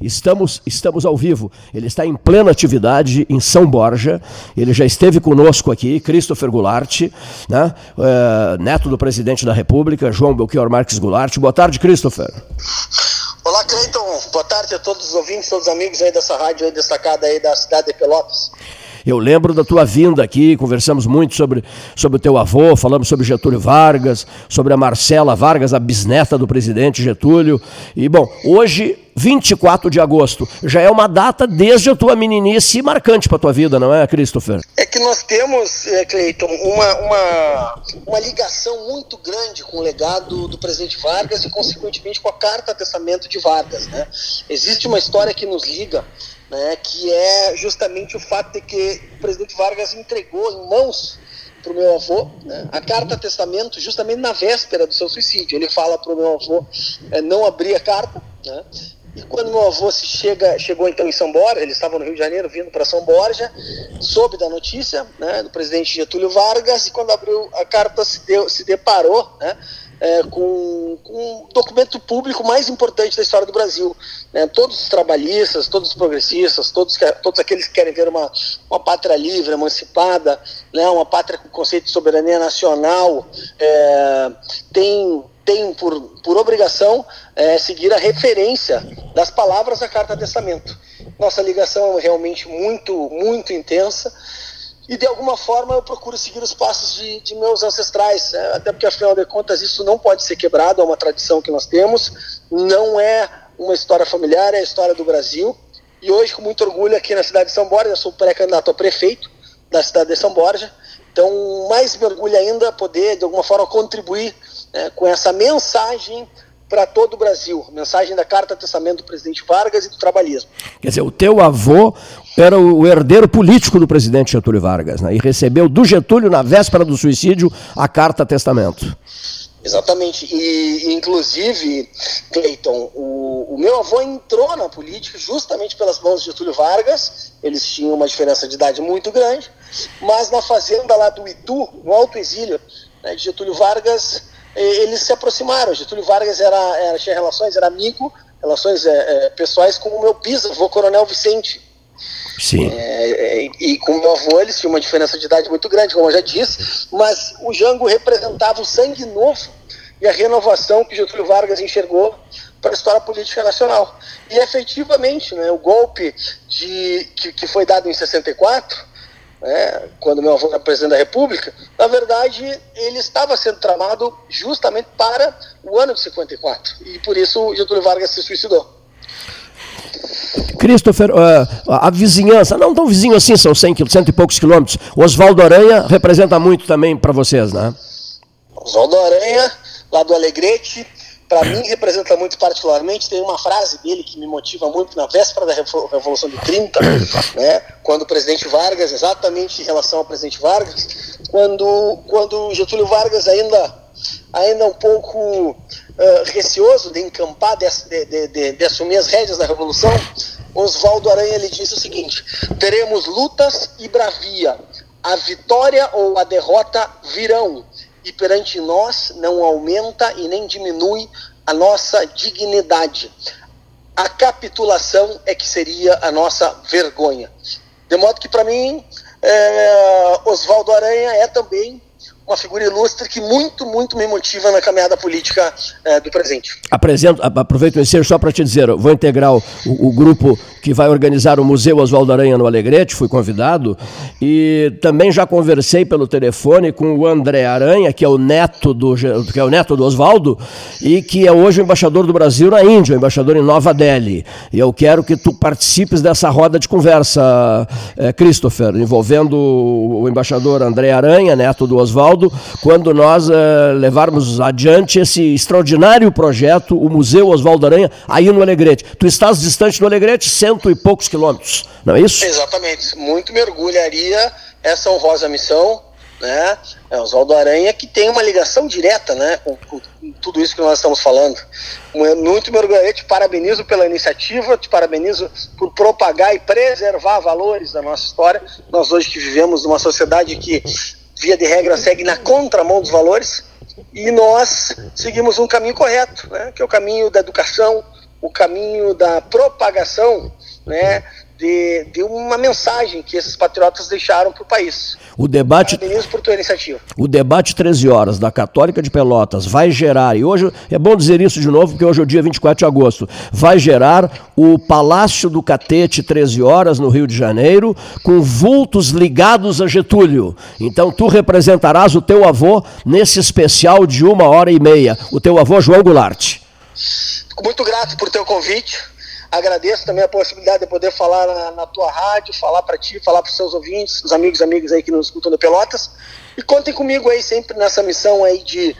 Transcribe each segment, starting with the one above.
Estamos, estamos ao vivo. Ele está em plena atividade em São Borja. Ele já esteve conosco aqui, Christopher Goulart, né? É, neto do presidente da República, João Belchior Marques Goulart. Boa tarde, Christopher. Olá, Cleiton. Boa tarde a todos os ouvintes, todos os amigos aí dessa rádio aí destacada aí da cidade de Pelotas. Eu lembro da tua vinda aqui, conversamos muito sobre, sobre o teu avô, falamos sobre Getúlio Vargas, sobre a Marcela Vargas, a bisneta do presidente Getúlio. E, bom, hoje 24 de agosto. Já é uma data desde a tua meninice marcante para tua vida, não é, Christopher? É que nós temos, é, Cleiton, uma, uma, uma ligação muito grande com o legado do presidente Vargas e, consequentemente, com a carta testamento de Vargas. Né? Existe uma história que nos liga né, que é justamente o fato de que o presidente Vargas entregou em mãos para o meu avô né, a carta testamento justamente na véspera do seu suicídio. Ele fala para o meu avô é, não abrir a carta, né, e quando meu avô se chega, chegou então em São Borja, ele estava no Rio de Janeiro vindo para São Borja, soube da notícia né, do presidente Getúlio Vargas, e quando abriu a carta se, deu, se deparou né, é, com, com o documento público mais importante da história do Brasil. Né? Todos os trabalhistas, todos os progressistas, todos, todos aqueles que querem ver uma, uma pátria livre, emancipada, né? uma pátria com conceito de soberania nacional, é, tem, tem por, por obrigação é, seguir a referência das palavras da Carta Testamento. Nossa ligação é realmente muito, muito intensa e de alguma forma eu procuro seguir os passos de, de meus ancestrais, né? até porque afinal de contas isso não pode ser quebrado, é uma tradição que nós temos, não é uma história familiar, é a história do Brasil. E hoje, com muito orgulho, aqui na cidade de São Borja, eu sou pré-candidato a prefeito da cidade de São Borja, então mais me orgulho ainda poder, de alguma forma, contribuir né, com essa mensagem para todo o Brasil, mensagem da Carta Testamento do presidente Vargas e do trabalhismo. Quer dizer, o teu avô era o herdeiro político do presidente Getúlio Vargas, né? E recebeu do Getúlio, na véspera do suicídio, a carta testamento. Exatamente. E, inclusive, Cleiton, o, o, meu avô entrou na política justamente pelas mãos de Getúlio Vargas. Eles tinham uma diferença de idade muito grande, mas na fazenda lá do Itu, no Alto Exílio, né, de Getúlio Vargas, eles se aproximaram. Getúlio Vargas era, era tinha relações, era amigo, relações é, é, pessoais com o meu bisavô, Coronel Vicente Sim. É, é, e com meu avô eles tinham uma diferença de idade muito grande, como eu já disse, mas o Jango representava o sangue novo e a renovação que Getúlio Vargas enxergou para a história política nacional. E efetivamente, né, o golpe de, que, que foi dado em 64, né, quando meu avô era presidente da República, na verdade ele estava sendo tramado justamente para o ano de 54. E por isso Getúlio Vargas se suicidou. Christopher, uh, a vizinhança, não tão vizinho assim, são 100, cento e poucos quilômetros. Oswaldo Aranha representa muito também para vocês, né? Oswaldo Aranha, lá do Alegrete, para mim representa muito particularmente. Tem uma frase dele que me motiva muito na véspera da Revolução de 30, né, quando o presidente Vargas, exatamente em relação ao presidente Vargas, quando, quando Getúlio Vargas ainda, ainda um pouco uh, receoso de encampar, de, de, de, de assumir as rédeas da Revolução, Oswaldo Aranha ele disse o seguinte: teremos lutas e bravia. A vitória ou a derrota virão, e perante nós não aumenta e nem diminui a nossa dignidade. A capitulação é que seria a nossa vergonha. De modo que, para mim, é, Oswaldo Aranha é também uma figura ilustre que muito, muito me motiva na caminhada política é, do presente. Apresento, aproveito ensejo só para te dizer, vou integrar o, o, grupo que vai organizar o Museu Oswaldo Aranha no Alegrete, fui convidado, e também já conversei pelo telefone com o André Aranha, que é o neto do, que é o neto do Oswaldo, e que é hoje o embaixador do Brasil na Índia, o embaixador em Nova Delhi. E eu quero que tu participes dessa roda de conversa, é, Christopher, envolvendo o embaixador André Aranha, neto do Oswaldo, quando nós uh, levarmos adiante esse extraordinário projeto, o Museu Oswaldo Aranha, aí no Alegrete. Tu estás distante do Alegrete, cento e poucos quilômetros, não é isso? Exatamente. Muito me orgulharia essa honrosa missão, né? É Oswaldo Aranha que tem uma ligação direta, né, com, com, tudo isso que nós estamos falando. Muito me orgulharia, te parabenizo pela iniciativa, te parabenizo por propagar e preservar valores da nossa história. Nós hoje que vivemos numa sociedade que via de regra, segue na contramão dos valores e nós seguimos um caminho correto, né, que é o caminho da educação, o caminho da propagação né, de, de uma mensagem que esses patriotas deixaram para o país. O debate, Parabenizo por tua iniciativa. o debate 13 horas da Católica de Pelotas vai gerar, e hoje é bom dizer isso de novo, porque hoje é o dia 24 de agosto, vai gerar o Palácio do Catete 13 horas no Rio de Janeiro, com vultos ligados a Getúlio. Então tu representarás o teu avô nesse especial de uma hora e meia, o teu avô João Goulart. Fico muito grato por teu convite. Agradeço também a possibilidade de poder falar na, na tua rádio, falar para ti, falar para os seus ouvintes, os amigos e amigas aí que nos escutam de Pelotas. E contem comigo aí sempre nessa missão aí de,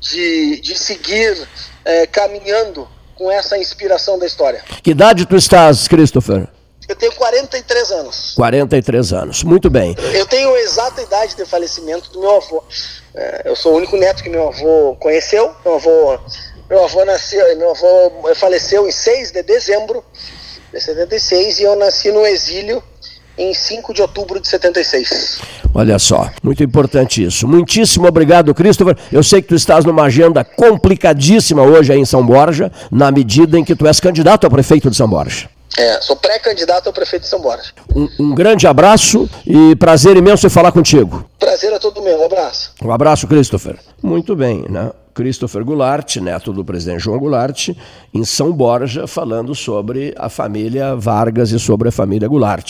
de, de seguir eh, caminhando com essa inspiração da história. Que idade tu estás, Christopher? Eu tenho 43 anos. 43 anos. Muito bem. Eu tenho a exata idade de falecimento do meu avô. Eh, eu sou o único neto que meu avô conheceu. Meu avô, meu avô nasceu, meu avô faleceu em 6 de dezembro de 76 e eu nasci no exílio em 5 de outubro de 76. Olha só, muito importante isso. Muitíssimo obrigado, Christopher. Eu sei que tu estás numa agenda complicadíssima hoje aí em São Borja, na medida em que tu és candidato a prefeito de São Borja. É, sou pré-candidato ao prefeito de São Borja. Um, um grande abraço e prazer imenso em falar contigo. Prazer a todo meu. Um abraço. Um abraço, Christopher. Muito bem, né? Christopher Goulart, neto do presidente João Goulart, em São Borja, falando sobre a família Vargas e sobre a família Goulart.